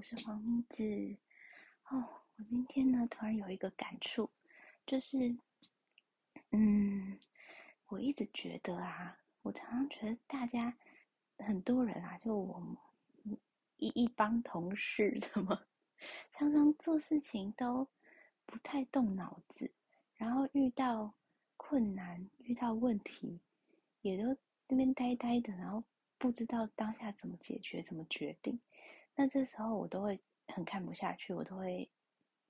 我是黄咪子。哦，我今天呢突然有一个感触，就是，嗯，我一直觉得啊，我常常觉得大家很多人啊，就我们一一帮同事，怎么常常做事情都不太动脑子，然后遇到困难、遇到问题，也都那边呆呆的，然后不知道当下怎么解决、怎么决定。那这时候我都会很看不下去，我都会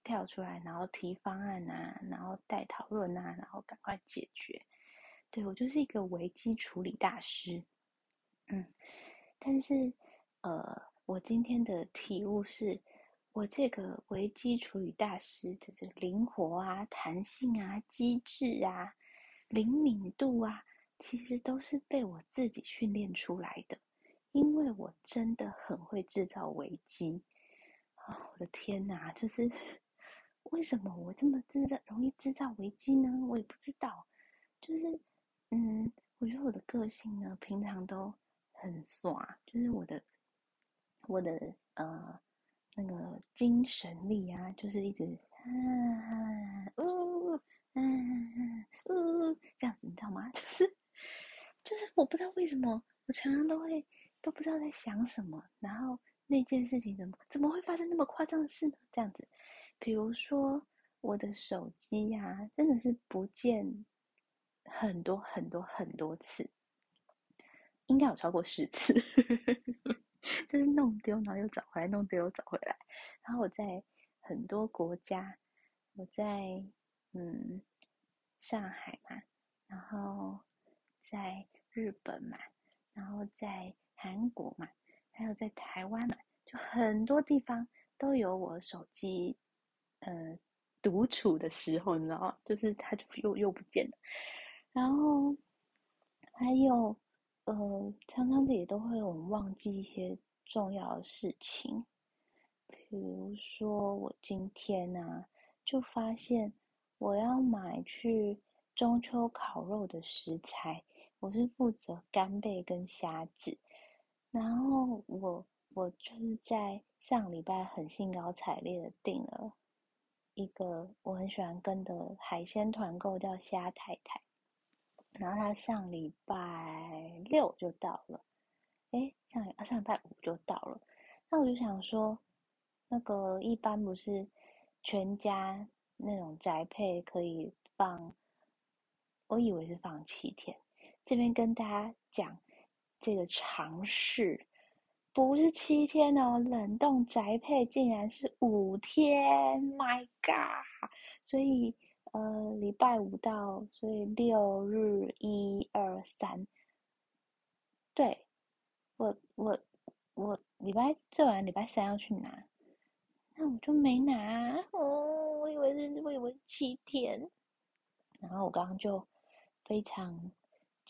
跳出来，然后提方案啊，然后带讨论啊，然后赶快解决。对我就是一个危机处理大师，嗯。但是，呃，我今天的体悟是，我这个危机处理大师的这个灵活啊、弹性啊、机智啊、灵敏度啊，其实都是被我自己训练出来的。因为我真的很会制造危机啊！我的天哪，就是为什么我这么制造容易制造危机呢？我也不知道。就是，嗯，我觉得我的个性呢，平常都很耍，就是我的我的呃那个精神力啊，就是一直啊呜啊嗯呜这样子，你知道吗？就是就是我不知道为什么，我常常都会。都不知道在想什么，然后那件事情怎么怎么会发生那么夸张的事呢？这样子，比如说我的手机呀，真的是不见很多很多很多次，应该有超过十次，就是弄丢然后又找回来，弄丢又找回来。然后我在很多国家，我在嗯上海嘛，然后在日本嘛，然后在。韩国嘛，还有在台湾嘛，就很多地方都有我手机，呃，独处的时候，你知道吗？就是它就又又不见了。然后还有，呃，常常也都会我们忘记一些重要的事情，比如说我今天呢，就发现我要买去中秋烤肉的食材，我是负责干贝跟虾子。然后我我就是在上礼拜很兴高采烈的订了一个我很喜欢跟的海鲜团购，叫虾太太。然后他上礼拜六就到了，哎，上啊上礼拜五就到了。那我就想说，那个一般不是全家那种宅配可以放，我以为是放七天。这边跟大家讲。这个尝试不是七天哦，冷冻宅配竟然是五天，My God！所以呃，礼拜五到，所以六日一二三，对，我我我礼拜做完礼拜三要去拿，那我就没拿哦，我以为是我以为七天，然后我刚刚就非常。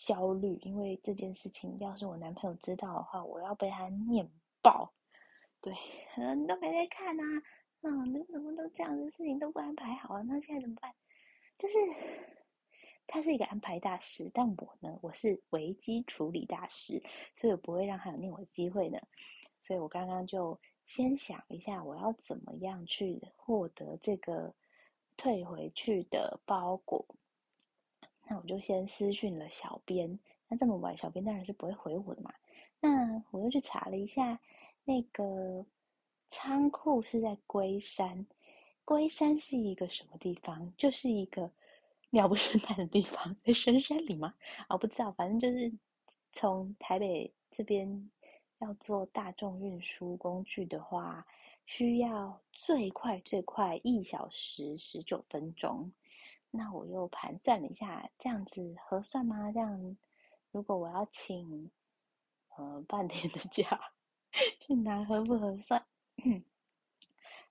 焦虑，因为这件事情，要是我男朋友知道的话，我要被他念爆。对，你都没在看啊，嗯，你怎么都这样的事情都不安排好啊？那现在怎么办？就是他是一个安排大师，但我呢，我是危机处理大师，所以我不会让他有念我的机会的。所以我刚刚就先想一下，我要怎么样去获得这个退回去的包裹。那我就先私讯了小编，那这么晚，小编当然是不会回我的嘛。那我又去查了一下，那个仓库是在龟山，龟山是一个什么地方？就是一个鸟不生蛋的地方，在深山里吗？我不知道，反正就是从台北这边要坐大众运输工具的话，需要最快最快一小时十九分钟。那我又盘算了一下，这样子合算吗？这样，如果我要请，呃，半天的假，去拿合不合算？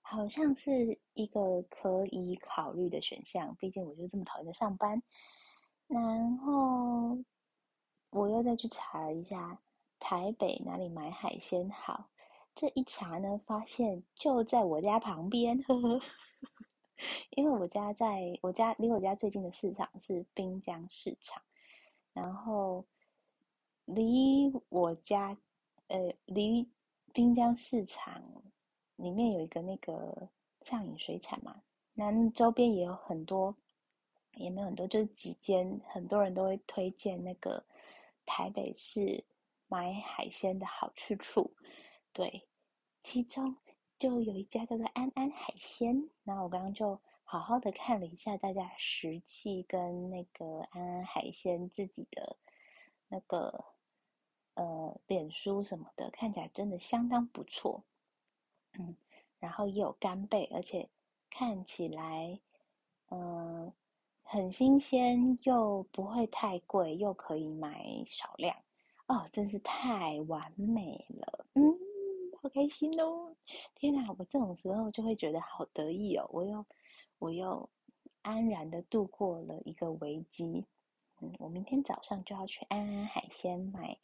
好像是一个可以考虑的选项，毕竟我就这么讨厌上班。然后我又再去查了一下台北哪里买海鲜好，这一查呢，发现就在我家旁边，呵呵。因为我家在我家离我家最近的市场是滨江市场，然后离我家呃离滨江市场里面有一个那个上影水产嘛，那周边也有很多，也没有很多，就是几间，很多人都会推荐那个台北市买海鲜的好去处，对，其中就有一家叫做安安海鲜，然后我刚刚就好好的看了一下大家实际跟那个安安海鲜自己的那个呃脸书什么的，看起来真的相当不错。嗯，然后也有干贝，而且看起来，嗯，很新鲜，又不会太贵，又可以买少量，哦，真是太完美了，嗯，开心哦！天哪，我这种时候就会觉得好得意哦，我又，我又安然的度过了一个危机，嗯，我明天早上就要去安安海鲜买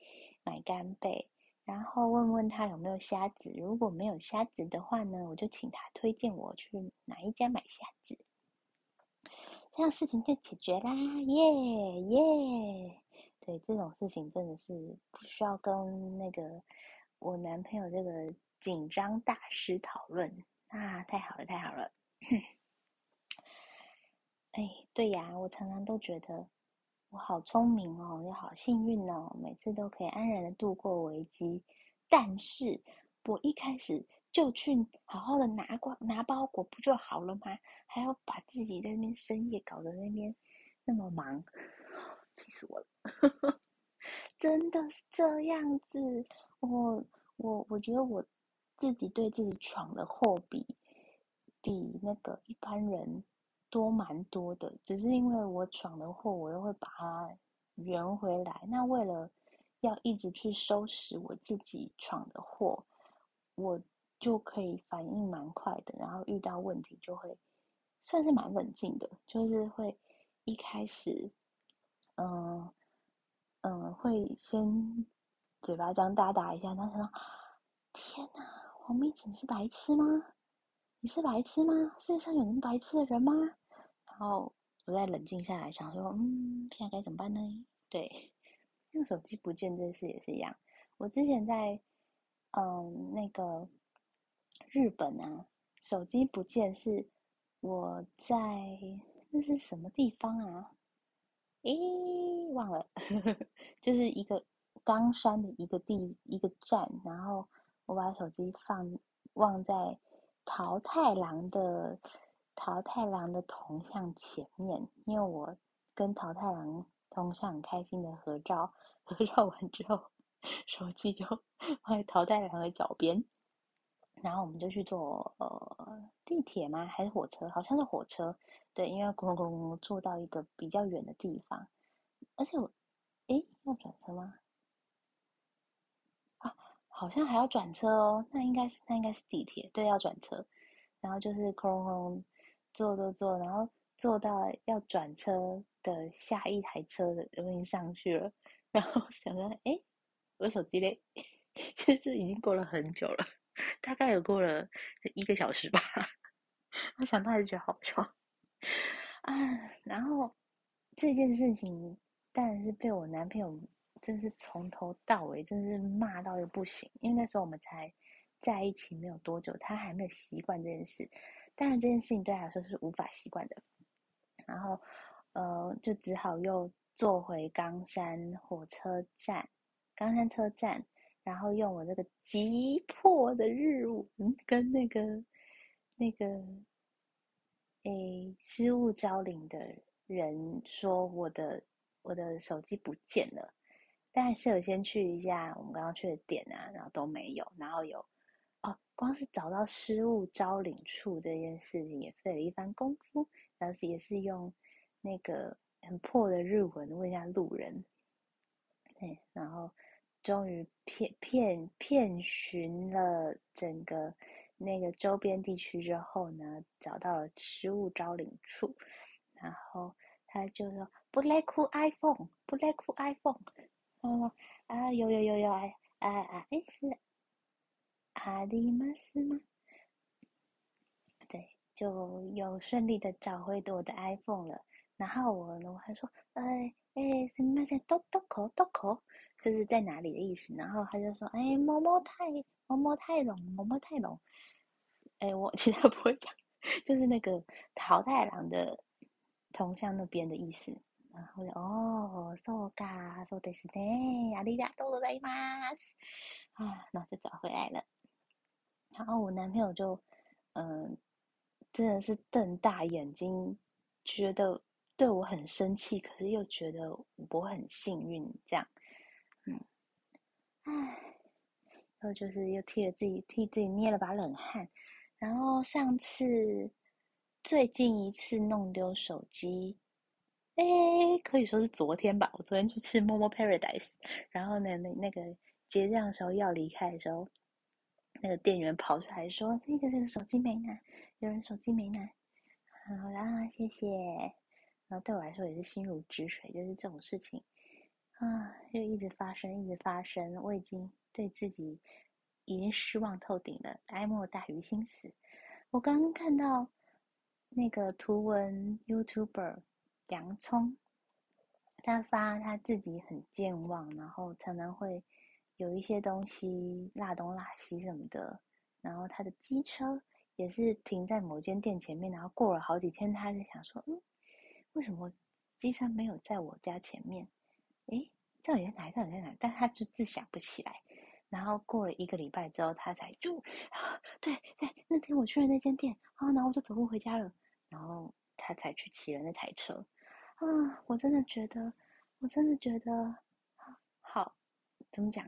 买干贝。然后问问他有没有虾子，如果没有虾子的话呢，我就请他推荐我去哪一家买虾子，这样事情就解决啦，耶耶！对这种事情真的是不需要跟那个我男朋友这个紧张大师讨论啊，太好了太好了！哎，对呀，我常常都觉得。我好聪明哦，也好幸运哦，每次都可以安然的度过危机。但是，我一开始就去好好的拿过拿包裹不就好了吗？还要把自己在那边深夜搞得那边那么忙，气死我了！真的是这样子，我我我觉得我自己对自己闯的祸比比那个一般人。多蛮多的，只是因为我闯的祸，我又会把它圆回来。那为了要一直去收拾我自己闯的祸，我就可以反应蛮快的，然后遇到问题就会算是蛮冷静的，就是会一开始，嗯嗯，会先嘴巴张大大一下，他说：“天哪，黄明子是白痴吗？你是白痴吗？世界上有那么白痴的人吗？”然后我再冷静下来，想说，嗯，现在该怎么办呢？对，用手机不见这事也是一样。我之前在，嗯，那个日本啊，手机不见是我在那是什么地方啊？诶，忘了，就是一个冈山的一个地一个站，然后我把手机放忘在桃太郎的。桃太郎的铜像前面，因为我跟桃太郎铜像很开心的合照，合照完之后，手机就放在桃太郎的脚边，然后我们就去坐呃地铁吗？还是火车？好像是火车，对，因为咕隆咕隆坐到一个比较远的地方，而且我，诶，要转车吗？好像还要转车哦，那应该是那应该是地铁，对，要转车，然后就是咕隆咕隆。坐坐坐，然后坐到要转车的下一台车的我已经上去了，然后 想着，哎，我手机嘞，其 实已经过了很久了，大概有过了一个小时吧。我想到还是觉得好笑啊。然后这件事情当然是被我男朋友真是从头到尾真是骂到又不行，因为那时候我们才在一起没有多久，他还没有习惯这件事。当然，这件事情对他来说是无法习惯的。然后，呃，就只好又坐回冈山火车站，冈山车站，然后用我这个急迫的日文跟那个那个诶失物招领的人说，我的我的手机不见了。但是我先去一下我们刚刚去的点啊，然后都没有，然后有。哦，光是找到失物招领处这件事情也费了一番功夫，然后也是用那个很破的日文问一下路人，对，然后终于骗骗骗寻了整个那个周边地区之后呢，找到了失物招领处，然后他就说不来哭 iPhone，不来哭 iPhone，哦啊有有有有哎啊啊哎是。阿里玛斯吗？对，就有顺利的找回我的 iPhone 了。然后我呢，我还说，哎哎，什么在多多口多口，就是在哪里的意思。然后他就说，哎，某某泰某某泰隆某某泰隆。哎，我 其他不会讲，就是那个桃太郎的铜像那边的意思。然后哦，そうか、そうですね、ありがとうございます。啊，然后就找回来了。然后我男朋友就，嗯，真的是瞪大眼睛，觉得对我很生气，可是又觉得我很幸运，这样，嗯，唉，然后就是又替了自己替自己捏了把冷汗。然后上次最近一次弄丢手机。 哎，可以说是昨天吧。我昨天去吃 Momo Paradise，然后呢，那那个结账的时候要离开的时候，那个店员跑出来说：“那个那个手机没拿，有人手机没拿。”好啦，谢谢。然后对我来说也是心如止水，就是这种事情啊，就一直发生，一直发生。我已经对自己已经失望透顶了，哀莫大于心死。我刚刚看到那个图文 YouTuber。洋葱，他发他自己很健忘，然后常常会有一些东西落东落西什么的。然后他的机车也是停在某间店前面，然后过了好几天，他就想说：“嗯，为什么机车没有在我家前面？诶，到底在哪？到底在哪？”但他就自想不起来。然后过了一个礼拜之后，他才就，对对，那天我去了那间店啊，然后我就走路回家了。然后他才去骑了那台车。啊，我真的觉得，我真的觉得，好，怎么讲？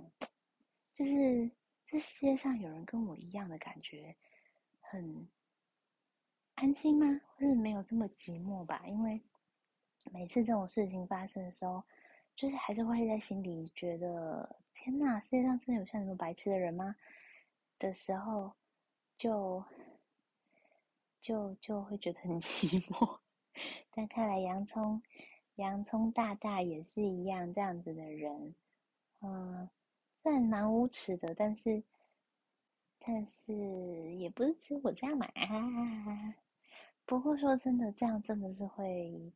就是这世界上有人跟我一样的感觉，很安心吗？或是没有这么寂寞吧？因为每次这种事情发生的时候，就是还是会在心里觉得，天哪，世界上真的有像你们白痴的人吗？的时候，就就就会觉得很 寂寞。但看来洋葱，洋葱大大也是一样这样子的人，嗯，虽然蛮无耻的，但是，但是也不是只有我这样嘛。不过说真的，这样真的是会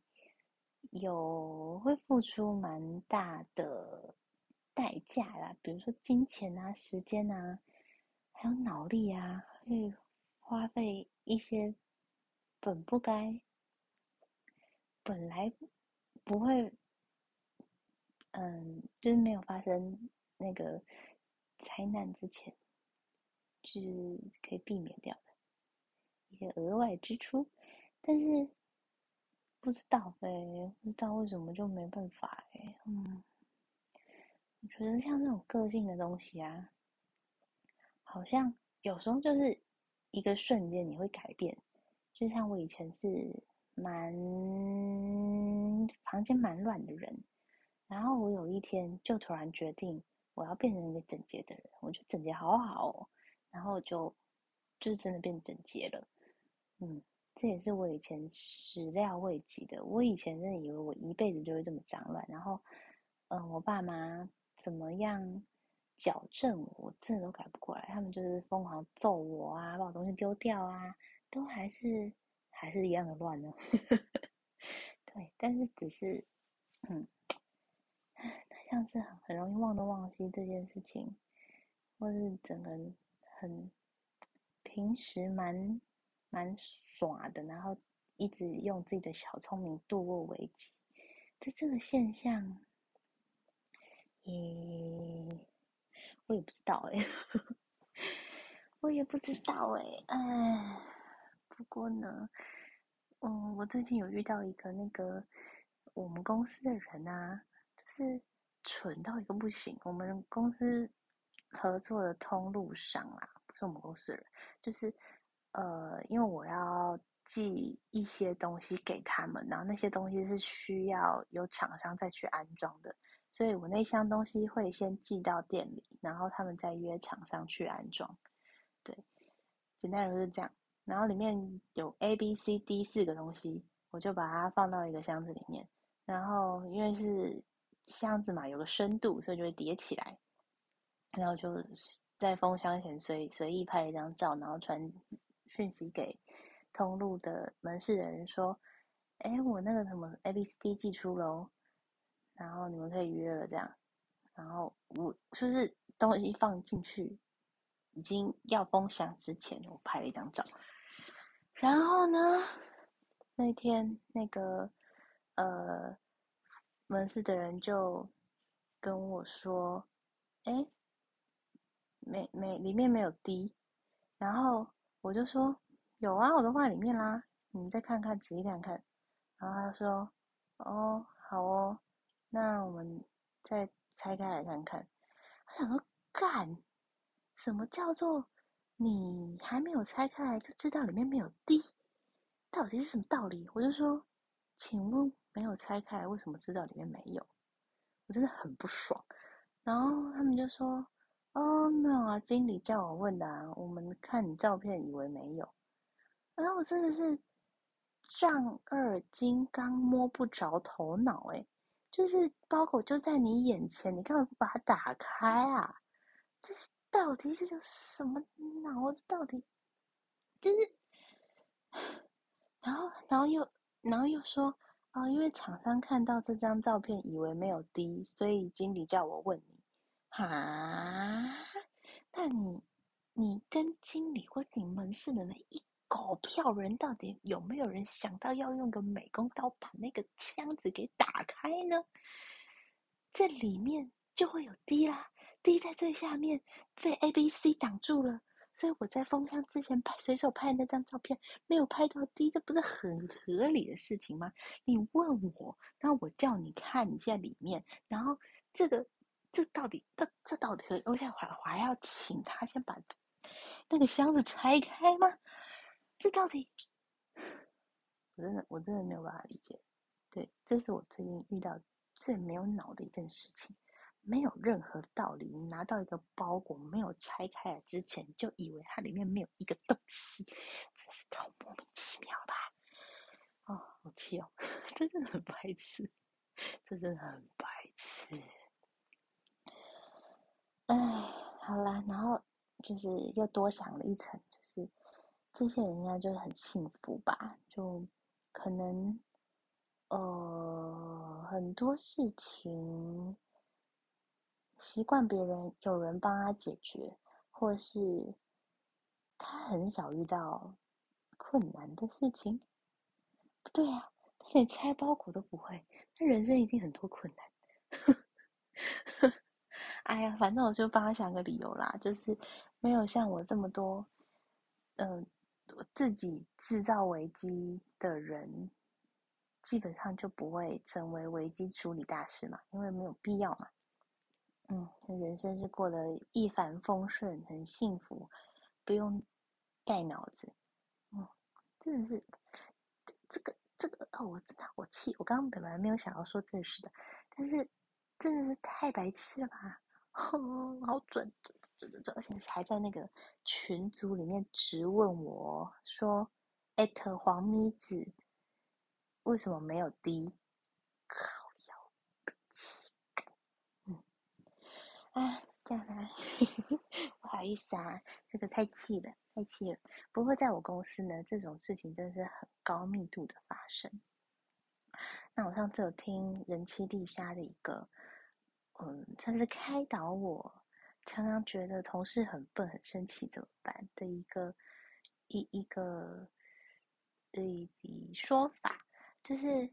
有会付出蛮大的代价啦，比如说金钱啊、时间啊，还有脑力啊，会花费一些本不该。本来不会，嗯，就是没有发生那个灾难之前，就是可以避免掉的一些额外支出，但是不知道哎，不知道为什么就没办法哎，嗯，我觉得像这种个性的东西啊，好像有时候就是一个瞬间你会改变，就像我以前是。蛮房间蛮乱的人，然后我有一天就突然决定我要变成一个整洁的人，我觉得整洁好好哦，然后就就是真的变整洁了，嗯，这也是我以前始料未及的。我以前真的以为我一辈子就会这么脏乱，然后嗯，我爸妈怎么样矫正我，我真的都改不过来，他们就是疯狂揍我啊，把我东西丢掉啊，都还是。还是一样的乱呢，对，但是只是，嗯，他像是很很容易忘东忘西这件事情，或是整个很平时蛮蛮耍的，然后一直用自己的小聪明度过危机，在这个现象，咦，我也不知道哎，我也不知道哎，哎，不过呢。嗯，我最近有遇到一个那个我们公司的人啊，就是蠢到一个不行。我们公司合作的通路上啊，不是我们公司的人，就是呃，因为我要寄一些东西给他们，然后那些东西是需要有厂商再去安装的，所以我那箱东西会先寄到店里，然后他们再约厂商去安装。对，简单来说是这样。然后里面有 A、B、C、D 四个东西，我就把它放到一个箱子里面。然后因为是箱子嘛，有个深度，所以就会叠起来。然后就在封箱前随随意拍一张照，然后传讯息给通路的门市的人说：“哎，我那个什么 A、B、C、D 寄出喽，然后你们可以约了这样。”然后我就是东西放进去。已经要封箱之前，我拍了一张照。然后呢，那天那个呃门市的人就跟我说：“哎，没没里面没有滴。”然后我就说：“有啊，我都放里面啦，你再看看，仔细看看。”然后他说：“哦，好哦，那我们再拆开来看看。”我想说，干，什么叫做你还没有拆开来就知道里面没有滴？到底是什么道理？我就说，请问没有拆开为什么知道里面没有？我真的很不爽。然后他们就说：“哦，没有啊，经理叫我问的啊，我们看你照片以为没有。”然后我真的是。丈二金刚摸不着头脑，哎，就是包裹就在你眼前，你干嘛不把它打开啊？这是到底是什么脑子？到底就是，然后，然后又，然后又说，哦，因为厂商看到这张照片以为没有滴，所以经理叫我问你，哈？那你，你跟经理或你门市的那一？狗票人到底有没有人想到要用个美工刀把那个箱子给打开呢？这里面就会有滴啦，滴在最下面被 A、B、C 挡住了，所以我在封箱之前拍随手拍的那张照片没有拍到滴，这不是很合理的事情吗？你问我，那我叫你看一下里面，然后这个这到底这这到底，我想还还要请他先把那个箱子拆开吗？这到底，我真的我真的没有办法理解。对，这是我最近遇到最没有脑的一件事情，没有任何道理。你拿到一个包裹没有拆开来之前，就以为它里面没有一个东西，真是太莫名其妙吧？哦，好气哦，真的很白痴，真的很白痴。哎，好啦，然后就是又多想了一层。就是这些人应该就是很幸福吧？就可能，呃，很多事情习惯别人有人帮他解决，或是他很少遇到困难的事情。不对啊，他连拆包裹都不会，他人生一定很多困难。哎呀，反正我就帮他想个理由啦，就是没有像我这么多，嗯。自己制造危机的人，基本上就不会成为危机处理大师嘛，因为没有必要嘛。嗯，人生是过得一帆风顺，很幸福，不用带脑子。嗯，真的是这个这个哦，我真的好气！我刚刚本来没有想要说这事的，但是真的是太白痴了吧！哦，好准，准准准准，而且还在那个群组里面直问我说：“艾特黄咪子为什么没有滴？”靠腰气，嗯，啊，这样啊，不好意思啊，这个太气了，太气了。不过在我公司呢，这种事情真的是很高密度的发生。那我上次有听人气地沙的一个。嗯，算是开导我，常常觉得同事很笨、很生气怎么办的一个一一个一说法，就是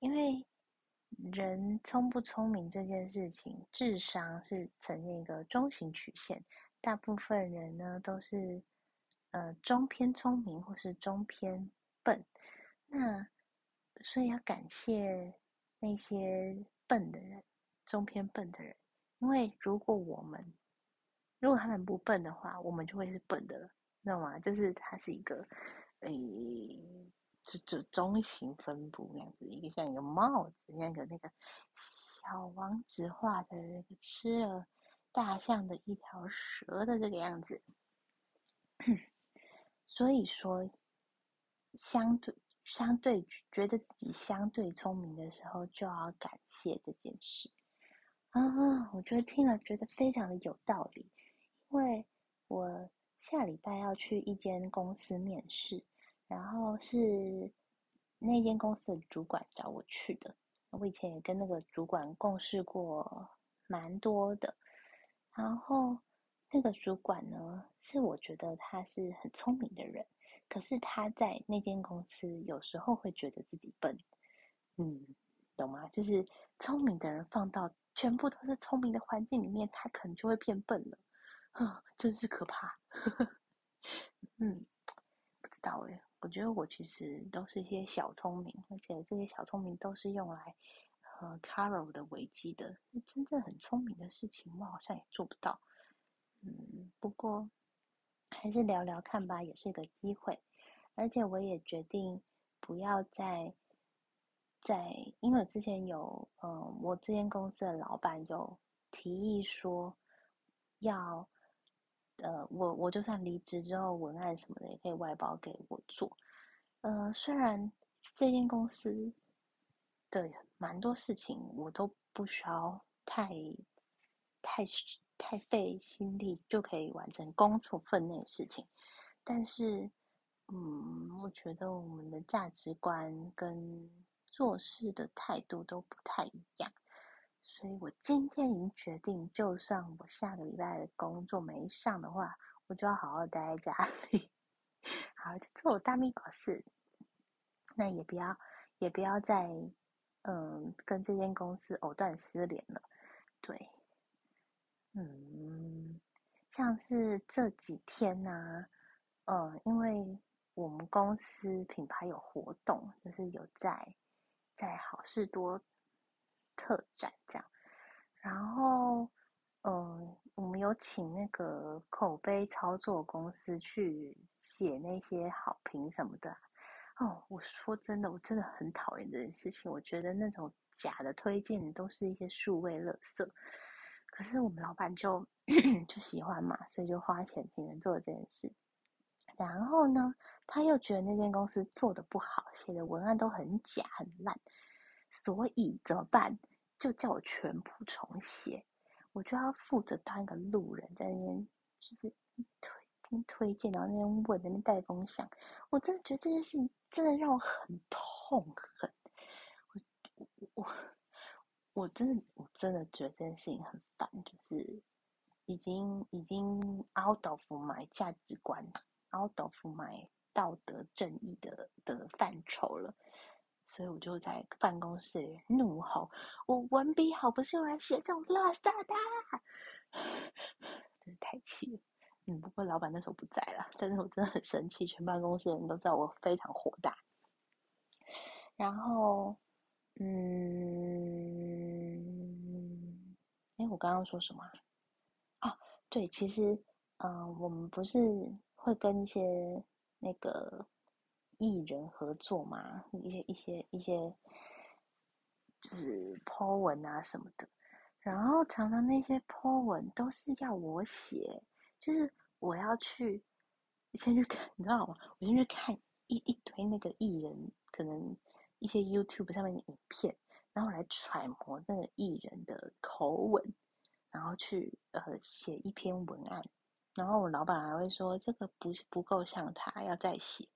因为人聪不聪明这件事情，智商是呈现一个中型曲线，大部分人呢都是呃中偏聪明或是中偏笨，那所以要感谢那些笨的人。中偏笨的人，因为如果我们如果他们不笨的话，我们就会是笨的了，知道吗？就是它是一个诶，这这中型分布那样子，一个像一个帽子，像个那个小王子画的那个吃了大象的一条蛇的这个样子。所以说，相对相对觉得自己相对聪明的时候，就要感谢这件事。啊，我觉得听了觉得非常的有道理，因为我下礼拜要去一间公司面试，然后是那间公司的主管找我去的。我以前也跟那个主管共事过蛮多的，然后那个主管呢，是我觉得他是很聪明的人，可是他在那间公司有时候会觉得自己笨，嗯，懂吗？就是聪明的人放到全部都是聪明的环境里面，他可能就会变笨了，啊，真是可怕。嗯，不知道哎，我觉得我其实都是一些小聪明，而且这些小聪明都是用来呃 Carol 的危机的，真正很聪明的事情，我好像也做不到。嗯，不过还是聊聊看吧，也是一个机会。而且我也决定不要再在，因为之前有，嗯，我这间公司的老板有提议说，要，呃，我我就算离职之后，文案什么的也可以外包给我做。呃，虽然这间公司的蛮多事情我都不需要太太。太费心力就可以完成工作分内的事情，但是，嗯，我觉得我们的价值观跟做事的态度都不太一样，所以我今天已经决定，就算我下个礼拜的工作没上的话，我就要好好待在家里，好就做我大秘宝事，那也不要也不要再嗯跟这间公司藕断丝连了，对。嗯，像是这几天呢，呃，因为我们公司品牌有活动，就是有在在好事多特展这样，然后，嗯，我们有请那个口碑操作公司去写那些好评什么的。哦，我说真的，我真的很讨厌这件事情，我觉得那种假的推荐都是一些数位垃圾。可是我们老板就 就喜欢嘛，所以就花钱请人做这件事。然后呢，他又觉得那间公司做的不好，写的文案都很假很烂，所以怎么办？就叫我全部重写，我就要负责当一个路人，在那边就是推推荐，然后那边问，那边带风向。我真的觉得这件事情真的让我很痛恨。我我我。我真的，我真的觉得这件事情很烦，就是已经已经 out of my 价值观，out of my 道德正义的的范畴了，所以我就在办公室怒吼：“我文笔好不是用来写这种垃圾的！” 真是太气了。嗯，不过老板那时候不在了，但是我真的很生气，全办公室的人都知道我非常火大。然后。嗯，哎，我刚刚说什么？啊，对，其实，嗯，我们不是会跟一些那个艺人合作嘛？一些一些一些，就是 po 文啊什么的。然后常常那些 po 文都是要我写，就是我要去先去看，你知道吗？我先去看一一堆那个艺人，可能。一些 YouTube 上面的影片，然后来揣摩那个艺人的口吻，然后去呃写一篇文案，然后我老板还会说这个不不够像他，要再写，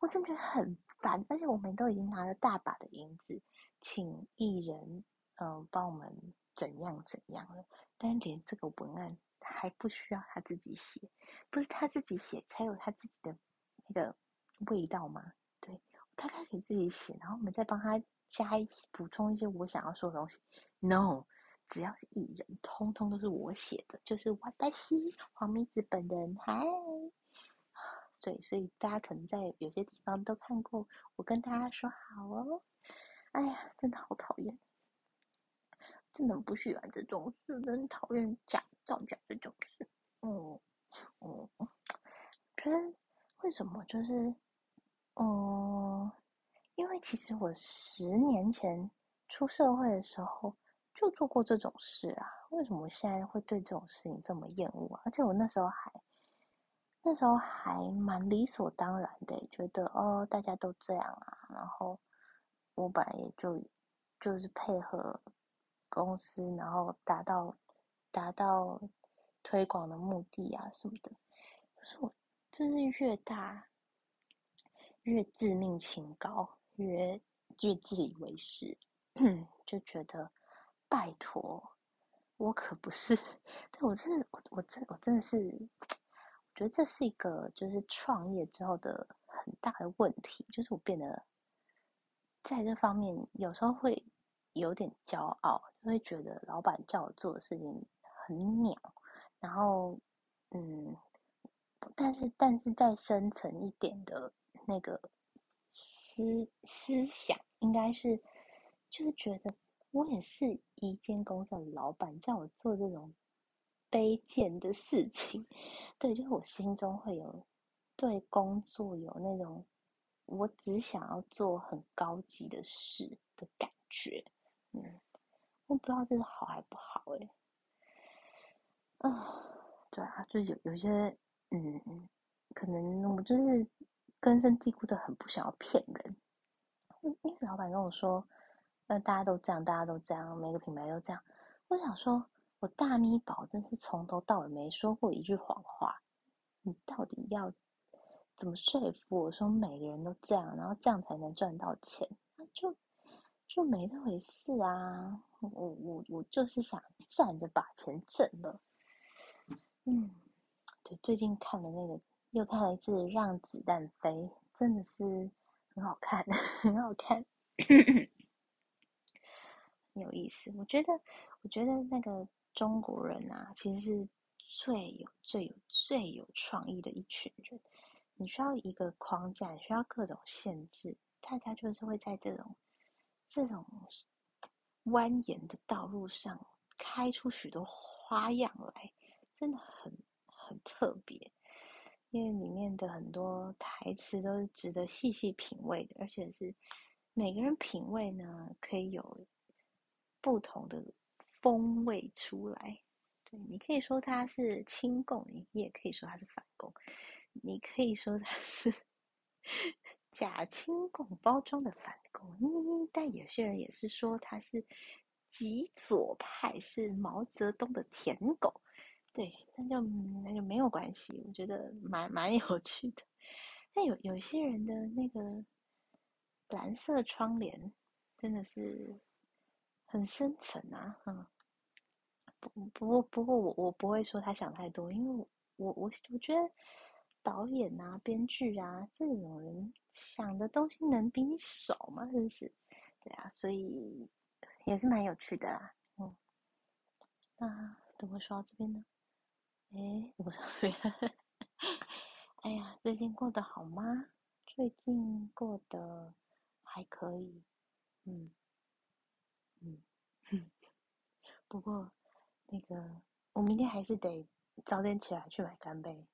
我真觉得很烦。而且我们都已经拿了大把的银子，请艺人嗯帮我们怎样怎样了，但连这个文案还不需要他自己写，不是他自己写才有他自己的那个味道吗？他开始自己写，然后我们再帮他加一补充一些我想要说的东西。No，只要是艺人，通通都是我写的，就是我黛西黄明子本人。嗨，所以所以大家可能在有些地方都看过我跟大家说好哦。哎呀，真的好讨厌，真的不喜欢这种事，真讨厌假造假这种事。嗯嗯，觉得为什么就是。嗯，因为其实我十年前出社会的时候就做过这种事啊，为什么我现在会对这种事情这么厌恶啊？而且我那时候还那时候还蛮理所当然的，觉得哦大家都这样啊，然后我本来也就就是配合公司，然后达到达到推广的目的啊什么的。可是我就是越大。越自命清高，越越自以为是，就觉得拜托，我可不是，对我真的，我我真我真的是，觉得这是一个就是创业之后的很大的问题，就是我变得在这方面有时候会有点骄傲，就会觉得老板叫我做的事情很鸟，然后嗯，但是但是再深层一点的那个思思想，应该是就是觉得。我也是一间公司的老板，叫我做这种卑贱的事情，对，就是我心中会有对工作有那种我只想要做很高级的事的感觉。嗯，我不知道这是好还不好哎。啊，对啊，就是有有些嗯，可能我就是根深蒂固的很不想要骗人。因为老板跟我说。那大家都这样，大家都这样，每个品牌都这样。我想说，我大咪宝真是从头到尾没说过一句谎话。你到底要怎么说服我说每个人都这样，然后这样才能赚到钱？那就就没那回事啊！我我我就是想站着把钱挣了。嗯，对，最近看的那个又看了一次《让子弹飞》，真的是很好看，很好看。有意思，我觉得，我觉得那个中国人啊，其实是最有、最有、最有创意的一群人。你需要一个框架，你需要各种限制，大家就是会在这种这种蜿蜒的道路上开出许多花样来，真的很很特别。因为里面的很多台词都是值得细细品味的，而且是每个人品味呢，可以有。不同的风味出来，对你可以说它是亲共，你也可以说它是反共，你可以说它是 假亲共包装的反共，但有些人也是说它是极左派，是毛泽东的舔狗，对，那就那就没有关系，我觉得蛮蛮有趣的。但有有些人的那个蓝色窗帘真的是。很深层啊，嗯，不不过不过我我不会说他想太多，因为我我我觉得导演啊、编剧啊这种人想的东西能比你少吗？真是，对啊，所以也是蛮有趣的啦，嗯，那怎么说这边呢？哎，我说对，哎呀，最近过得好吗？最近过得还可以，嗯。嗯，不过那个我明天还是得早点起来去买干贝，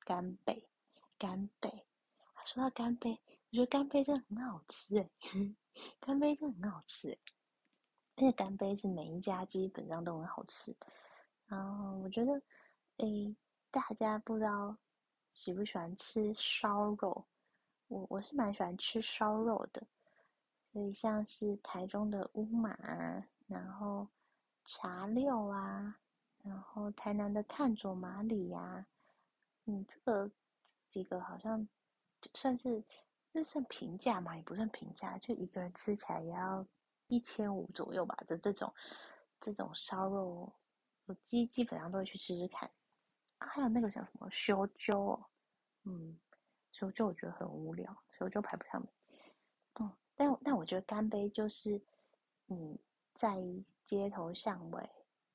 干贝，干贝。说到干贝，我觉得干贝真的很好吃诶，干贝真的很好吃诶，而且干贝是每一家基本上都很好吃。然后我觉得，诶，大家不知道喜不喜欢吃烧肉，我我是蛮喜欢吃烧肉的。所以像是台中的乌马，然后茶六啊，然后台南的探佐马里呀，嗯，这个几个好像算是这算平价嘛？也不算平价，就一个人吃起来也要一千五左右吧。这这种这种烧肉，我基基本上都会去吃吃看。还有那个叫什么修鸠，嗯，修鸠我觉得很无聊，修鸠排不上名。但但我觉得干杯就是你在街头巷尾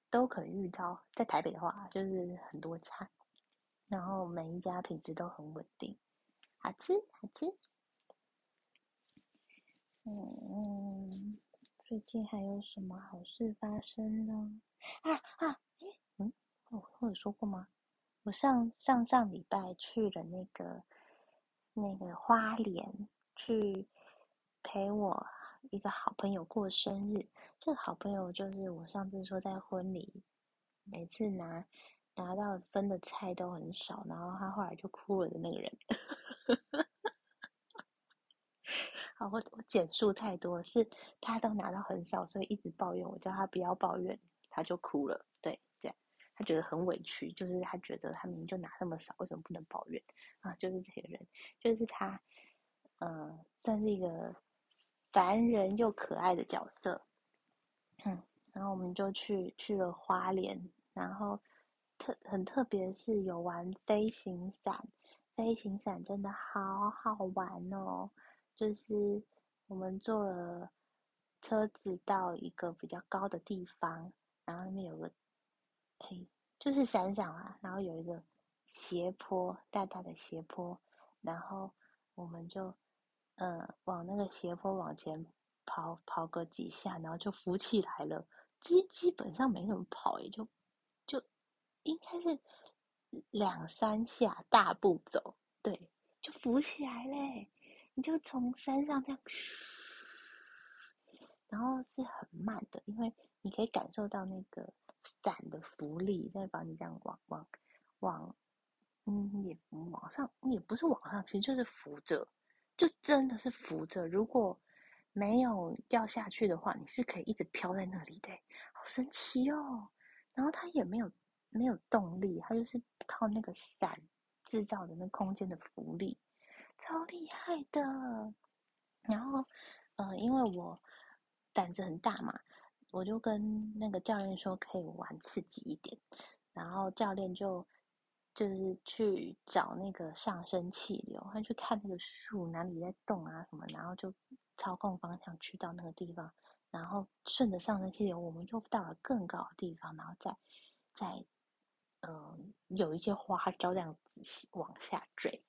都可遇到，在台北的话就是很多家，然后每一家品质都很稳定，好吃好吃。嗯，最近还有什么好事发生呢？啊啊，嗯，我我有说过吗？我上上上礼拜去了那个那个花莲去。陪我一个好朋友过生日，这个好朋友就是我上次说在婚礼，每次拿拿到分的菜都很少，然后他后来就哭了的那个人。好，我我简述太多，是他都拿到很少，所以一直抱怨我，叫他不要抱怨，他就哭了。对，这样他觉得很委屈，就是他觉得他明明就拿那么少，为什么不能抱怨啊？就是这个人，就是他，嗯，算是一个。烦人又可爱的角色，嗯，然后我们就去去了花莲，然后特很特别是有玩飞行伞，飞行伞真的好好玩哦，就是我们坐了车子到一个比较高的地方，然后那边有个，嘿，就是闪闪啊，然后有一个斜坡，大大的斜坡，然后我们就嗯往那个斜坡往前跑跑个几下，然后就浮起来了。基基本上没怎么跑，也就就应该是两三下大步走，对，就浮起来嘞。你就从山上这样，然后是很慢的，因为你可以感受到那个伞的浮力在把你这样往往往，嗯，也往上，也不是往上，其实就是浮着，就真的是浮着。如果没有掉下去的话，你是可以一直飘在那里的，好神奇哦！然后它也没有没有动力，它就是靠那个伞制造的那空间的浮力，超厉害的。然后，呃，因为我胆子很大嘛，我就跟那个教练说可以玩刺激一点，然后教练就就是去找那个上升气流，他去看那个树哪里在动啊什么，然后就。操控方向去到那个地方，然后顺着上升气流，我们又到了更高的地方，然后再再嗯有一些花招这样子往下坠，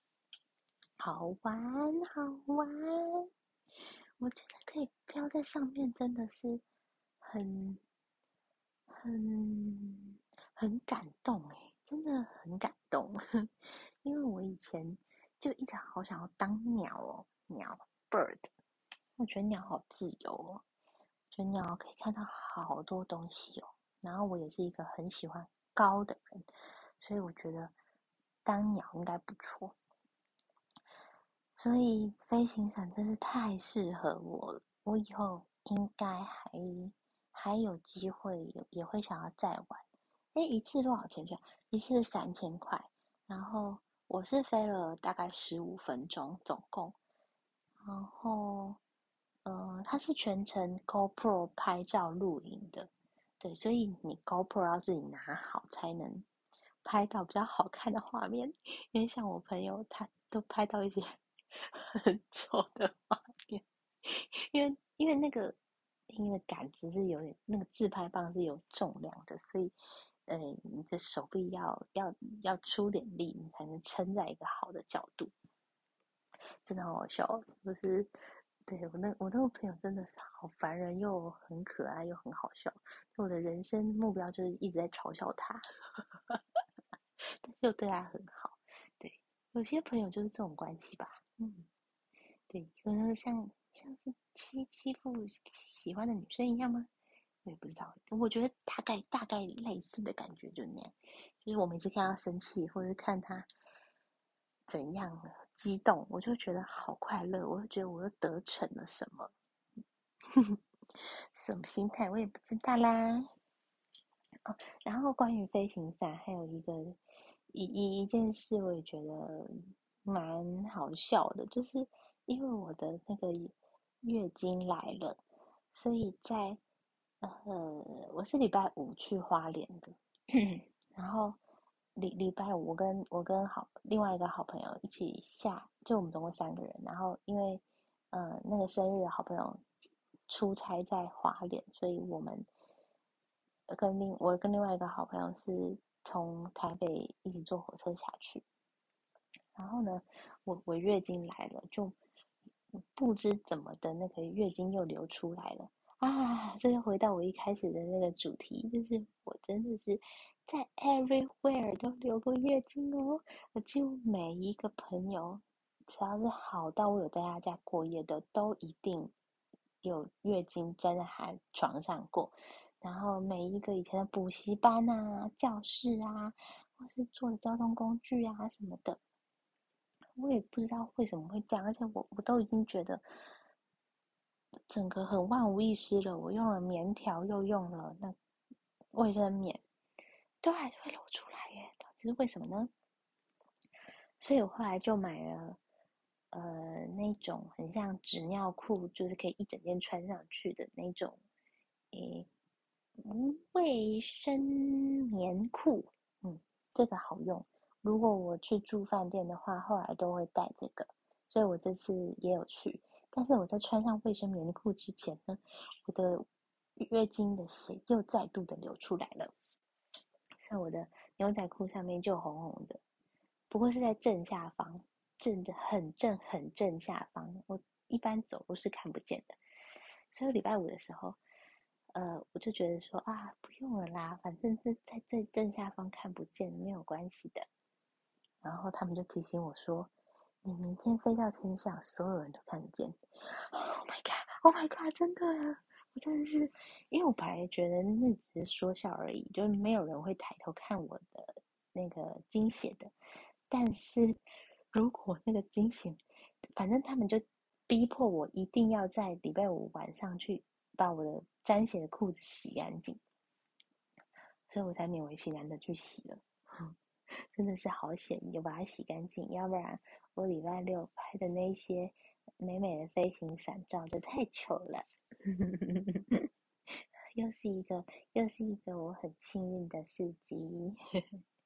好玩好玩，我觉得可以飘在上面，真的是很很很感动哎，真的很感动，因为我以前就一直好想要当鸟哦，鸟 bird。我觉得鸟好自由哦，觉得鸟可以看到好多东西哦。然后我也是一个很喜欢高的人，所以我觉得当鸟应该不错。所以飞行伞真是太适合我了，我以后应该还还有机会，也也会想要再玩。哎，一次多少钱？就一次三千块。然后我是飞了大概十五分钟，总共，然后。嗯，它是全程 GoPro 拍照录影的，对，所以你 GoPro 要自己拿好才能拍到比较好看的画面。因为像我朋友，他都拍到一些 很丑的画面，因为因为那个因为杆子是有点，那个自拍棒是有重量的，所以呃，你的手臂要要要出点力，你才能撑在一个好的角度。真的好好笑，就是。对我那我那个朋友真的是好烦人，又很可爱又很好笑。我的人生目标就是一直在嘲笑他，但是又对他很好。对，有些朋友就是这种关系吧。嗯，对，可能像像是欺欺负喜欢的女生一样吗？我也不知道。我觉得大概大概类似的感觉就那样，就是我每次看他生气，或者是看他。怎样激动，我就觉得好快乐，我就觉得我又得逞了什么，什么心态我也不知道啦。哦，然后关于飞行伞，还有一个一一一件事，我也觉得蛮好笑的，就是因为我的那个月经来了，所以在呃，我是礼拜五去花莲的，然后。礼礼拜五，我跟我跟好另外一个好朋友一起下，就我们总共三个人。然后因为，呃，那个生日的好朋友出差在华联，所以我们跟另我跟另外一个好朋友是从台北一起坐火车下去。然后呢，我我月经来了，就不知怎么的那个月经又流出来了啊！这就回到我一开始的那个主题，就是我真的是。在 everywhere 都流过月经哦，我几乎每一个朋友，只要是好到我有在他家过夜的，都一定有月经真的还床上过。然后每一个以前的补习班啊、教室啊，或是坐的交通工具啊什么的，我也不知道为什么会这样，而且我我都已经觉得整个很万无一失了。我用了棉条，又用了那卫生棉。都还是会露出来耶，这是为什么呢？所以我后来就买了，呃，那种很像纸尿裤，就是可以一整件穿上去的那种，诶，卫生棉裤，嗯，这个好用。如果我去住饭店的话，后来都会带这个，所以我这次也有去。但是我在穿上卫生棉裤之前呢，我的月经的血又再度的流出来了，所以我的牛仔裤上面就红红的。不过是在正下方，正的很正很正下方，我一般走路是看不见的。所以礼拜五的时候，呃，我就觉得说啊，不用了啦，反正是在最正下方看不见，没有关系的。然后他们就提醒我说。你明天飞到天上，所有人都看得见。Oh my god! Oh my god! 真的，我真的是，因为我本来觉得那只是说笑而已，就是没有人会抬头看我的那个惊险的。但是如果那个惊险，反正他们就逼迫我一定要在礼拜五晚上去把我的沾血的裤子洗干净，所以我才勉为其难的去洗了。真的是好险，就把它洗干净，要不然我礼拜六拍的那些美美的飞行伞照就太糗了。又是一个又是一个我很幸运的事迹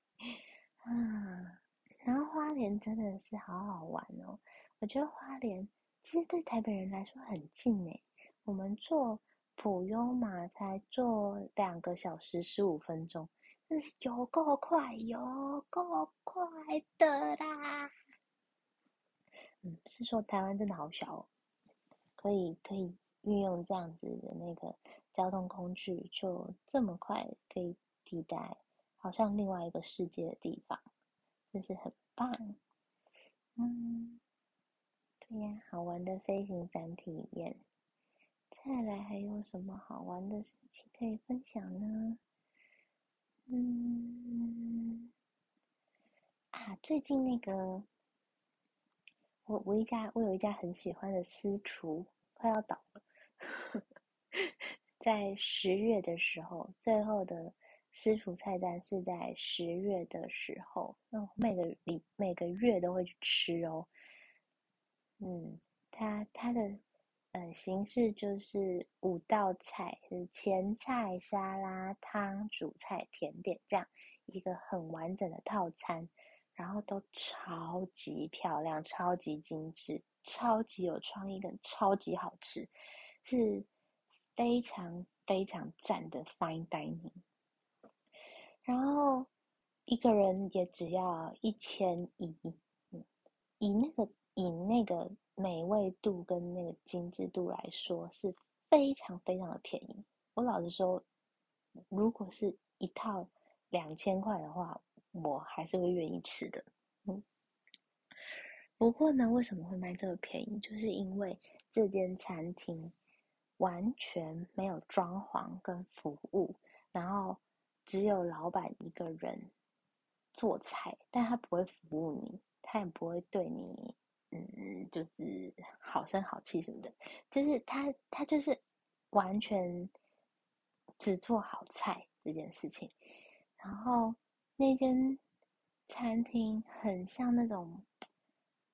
啊！然后花莲真的是好好玩哦，我觉得花莲其实对台北人来说很近诶，我们坐普悠玛才坐两个小时十五分钟。真是有够快，有够快的啦！嗯，是说台湾真的好小，哦，可以可以运用这样子的那个交通工具，就这么快可以抵达好像另外一个世界的地方，真是很棒。嗯，对呀，好玩的飞行伞体验。再来还有什么好玩的事情可以分享呢？嗯，啊，最近那个，我我一家我有一家很喜欢的私厨快要倒了，在十月的时候，最后的私厨菜单是在十月的时候，那每个礼每个月都会去吃哦。嗯，他他的。嗯，形式就是五道菜，是前菜、沙拉、汤、主菜、甜点这样一个很完整的套餐，然后都超级漂亮、超级精致、超级有创意跟超级好吃，是非常非常赞的 fine dining。然后一个人也只要一千一，嗯，以那个以那个。美味度跟那个精致度来说是非常非常的便宜。我老实说，如果是一套两千块的话，我还是会愿意吃的。嗯，不过呢，为什么会卖这么便宜？就是因为这间餐厅完全没有装潢跟服务，然后只有老板一个人做菜，但他不会服务你，他也不会对你。嗯，就是好声好气什么的，就是他他就是完全只做好菜这件事情。然后那间餐厅很像那种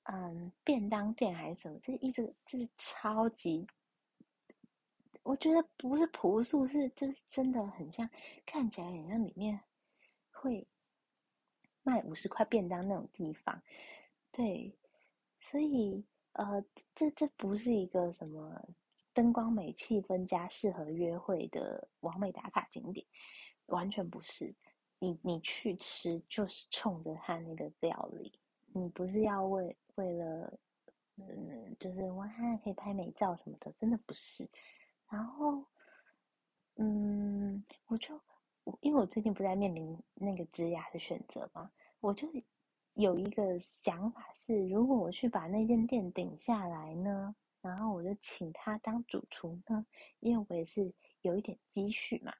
嗯便当店还是什么，就一直就是超级，我觉得不是朴素，是就是真的很像，看起来很像里面会卖五十块便当那种地方，对。所以，呃，这这不是一个什么灯光美、气氛加、适合约会的完美打卡景点，完全不是。你你去吃就是冲着他那个料理，你不是要为为了，嗯，就是哇可以拍美照什么的，真的不是。然后，嗯，我就因为我最近不在面临那个职涯的选择嘛，我就。有一个想法是，如果我去把那间店顶下来呢，然后我就请他当主厨呢，因为我也是有一点积蓄嘛。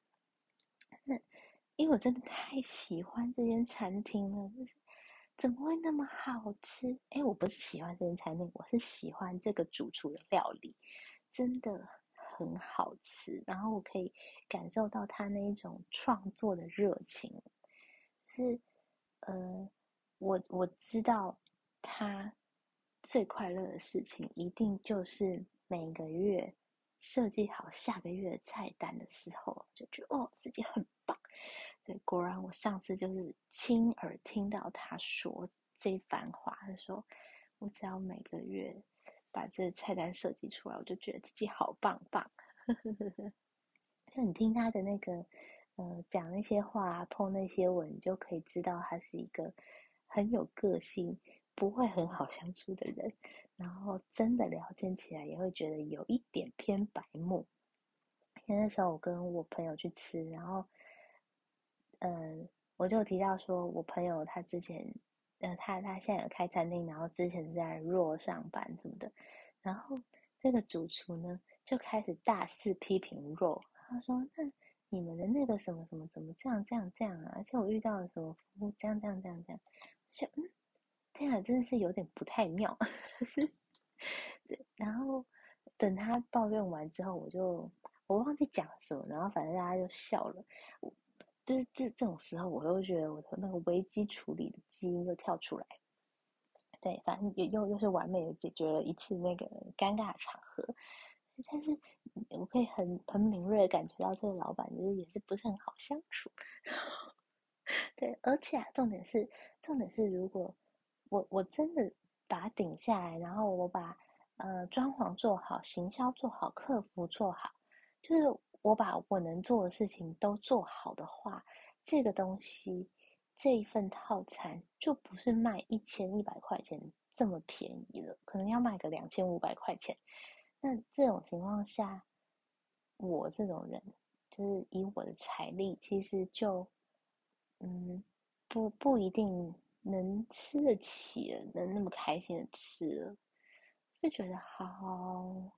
那因为我真的太喜欢这间餐厅了，就是怎么会那么好吃？哎，我不是喜欢这间餐厅，我是喜欢这个主厨的料理，真的很好吃。然后我可以感受到他那一种创作的热情，是呃。我我知道，他最快乐的事情一定就是每个月设计好下个月的菜单的时候，就觉得哦自己很棒。对，果然我上次就是亲耳听到他说这番话，他说我只要每个月把这菜单设计出来，我就觉得自己好棒棒。呵呵呵呵就你听他的那个呃讲那些话，碰那些文，你就可以知道他是一个很有个性、不会很好相处的人。然后真的聊天起来，也会觉得有一点偏白目。因为那时候我跟我朋友去吃，然后。嗯，我就提到说，我朋友他之前，呃，他他现在有开餐厅，然后之前在若上班什么的，然后这个主厨呢就开始大肆批评若，他说：“那你们的那个什么什么怎么这样这样这样啊？而且我遇到了什么服务这样这样这样这样，就嗯，天啊，真的是有点不太妙。然后等他抱怨完之后，我就我忘记讲什么，然后反正大家就笑了。我。就是这这种时候，我又觉得我的那个危机处理的基因又跳出来，对，反正又又又是完美的解决了一次那个尴尬的场合。但是我可以很很敏锐的感觉到，这个老板就是也是不是很好相处。对，而且啊，重点是重点是，如果我我真的把它顶下来，然后我把呃装潢做好，行销做好，客服做好，就是。我把我能做的事情都做好的话，这个东西这一份套餐就不是卖一千一百块钱这么便宜了，可能要卖个两千五百块钱。那这种情况下，我这种人就是以我的财力，其实就嗯不不一定能吃得起，能那么开心的吃，就觉得好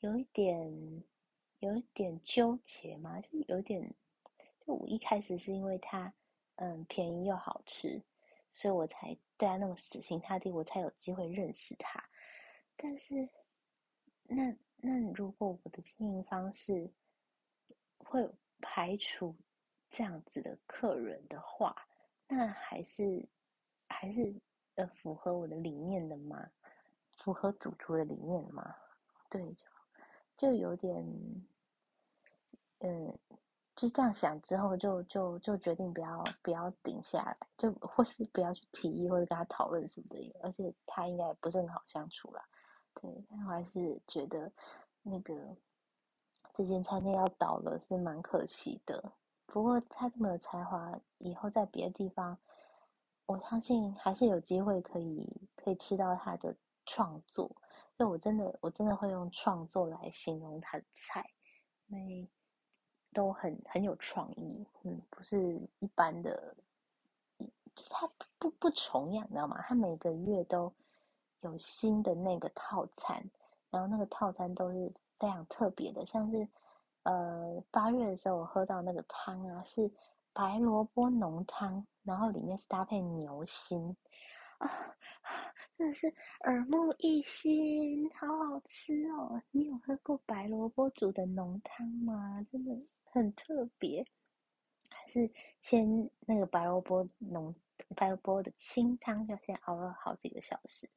有一点。有一点纠结嘛，就有点，就我一开始是因为它，嗯，便宜又好吃，所以我才对它那么死心塌地，我才有机会认识它。但是，那那如果我的经营方式会排除这样子的客人的话，那还是还是呃符合我的理念的吗？符合主厨的理念吗？对，就有点。嗯，就这样想之后，就就就决定不要不要顶下来，就或是不要去提议或者跟他讨论什么的。而且他应该也不是很好相处啦。对，我还是觉得那个这间餐厅要倒了是蛮可惜的。不过他这么有才华，以后在别的地方，我相信还是有机会可以可以吃到他的创作。就我真的我真的会用创作来形容他的菜，因为。都很很有创意，嗯，不是一般的，它不不不重样，你知道吗？他每个月都有新的那个套餐，然后那个套餐都是非常特别的，像是呃八月的时候我喝到那个汤啊，是白萝卜浓汤，然后里面是搭配牛心啊，真的是耳目一新，好好吃哦！你有喝过白萝卜煮的浓汤吗？真的。很特别，还是先那个白萝卜浓白萝卜的清汤，要先熬了好几个小时，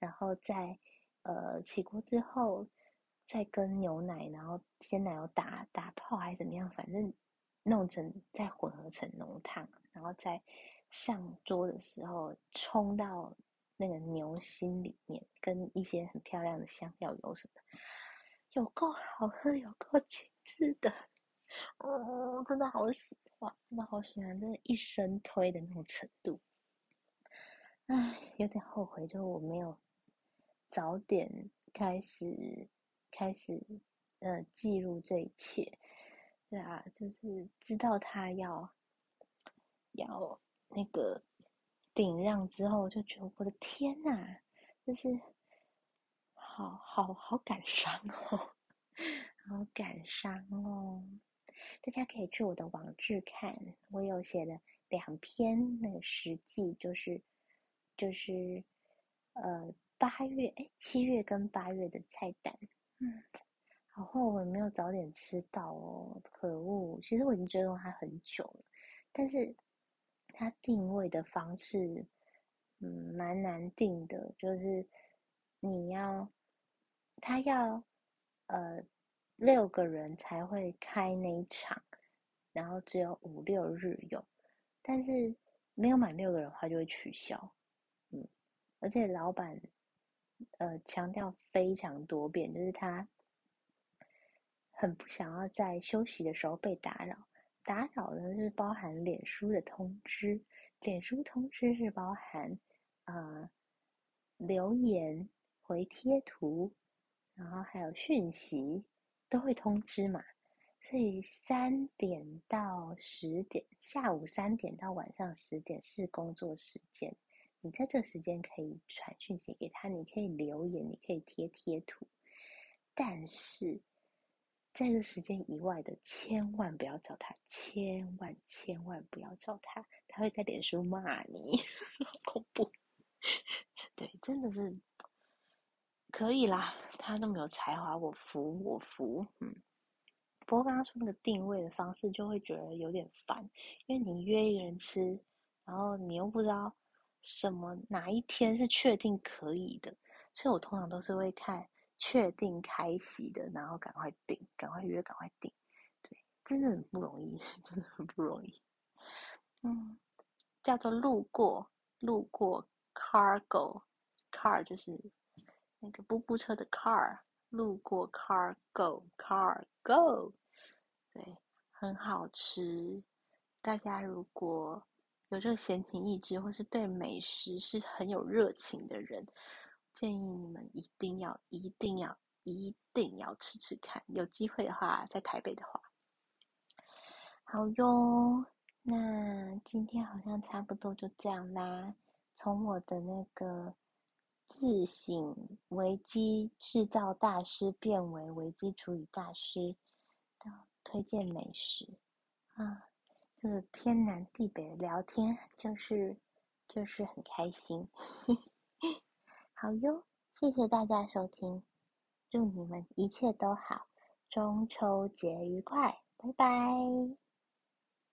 然后再呃起锅之后，再跟牛奶，然后鲜奶油打打泡还是怎么样，反正弄成再混合成浓汤，然后再上桌的时候冲到那个牛心里面，跟一些很漂亮的香料油什么，有够好喝，有够精致的。哦，真的好喜欢，真的好喜欢，真的一生推的那种程度。唉，有点后悔，就我没有早点开始开始呃记录这一切。对啊，就是知道他要要那个顶让之后，就觉得我的天呐，就是好好好感伤哦，好感伤哦。大家可以去我的网志看，我有写了两篇那个实际，就是就是呃八月哎七月跟八月的菜单，嗯，好后悔没有早点吃到哦，可恶！其实我已经追踪他很久了，但是他定位的方式嗯蛮难定的，就是你要他要呃六个人才会开那一场，然后只有五六日有，但是没有满六个人的话就会取消，嗯，而且老板呃强调非常多遍，就是他很不想要在休息的时候被打扰，打扰呢是包含脸书的通知，脸书通知是包含呃留言。回贴图，然后还有讯息都会通知嘛，所以三点到十点，下午三点到晚上十点是工作时间，你在这时间可以传讯息给他，你可以留言，你可以贴贴图，但是在这时间以外的，千万不要找他，千万千万不要找他，他会在脸书骂你，好恐怖，对，真的是。可以啦，他那么有才华，我服我服。嗯，不过刚刚说那个定位的方式，就会觉得有点烦，因为你约一个人吃，然后你又不知道什么哪一天是确定可以的，所以我通常都是会看确定开席的，然后赶快订，赶快约，赶快订。对，真的很不容易，真的很不容易。嗯，叫做路过，路过 cargo，car 就是。那个布布车的 car 路过 car go car go，对，很好吃。大家如果有这个闲情逸致，或是对美食是很有热情的人，建议你们一定要、一定要、一定要吃吃看。有机会的话，在台北的话，好哟。那今天好像差不多就这样啦。从我的那个。自省危机制造大师变为危机处理大师，到推荐美食啊，这个天南地北聊天就是就是很开心。好哟，谢谢大家收听，祝你们一切都好，中秋节愉快，拜拜。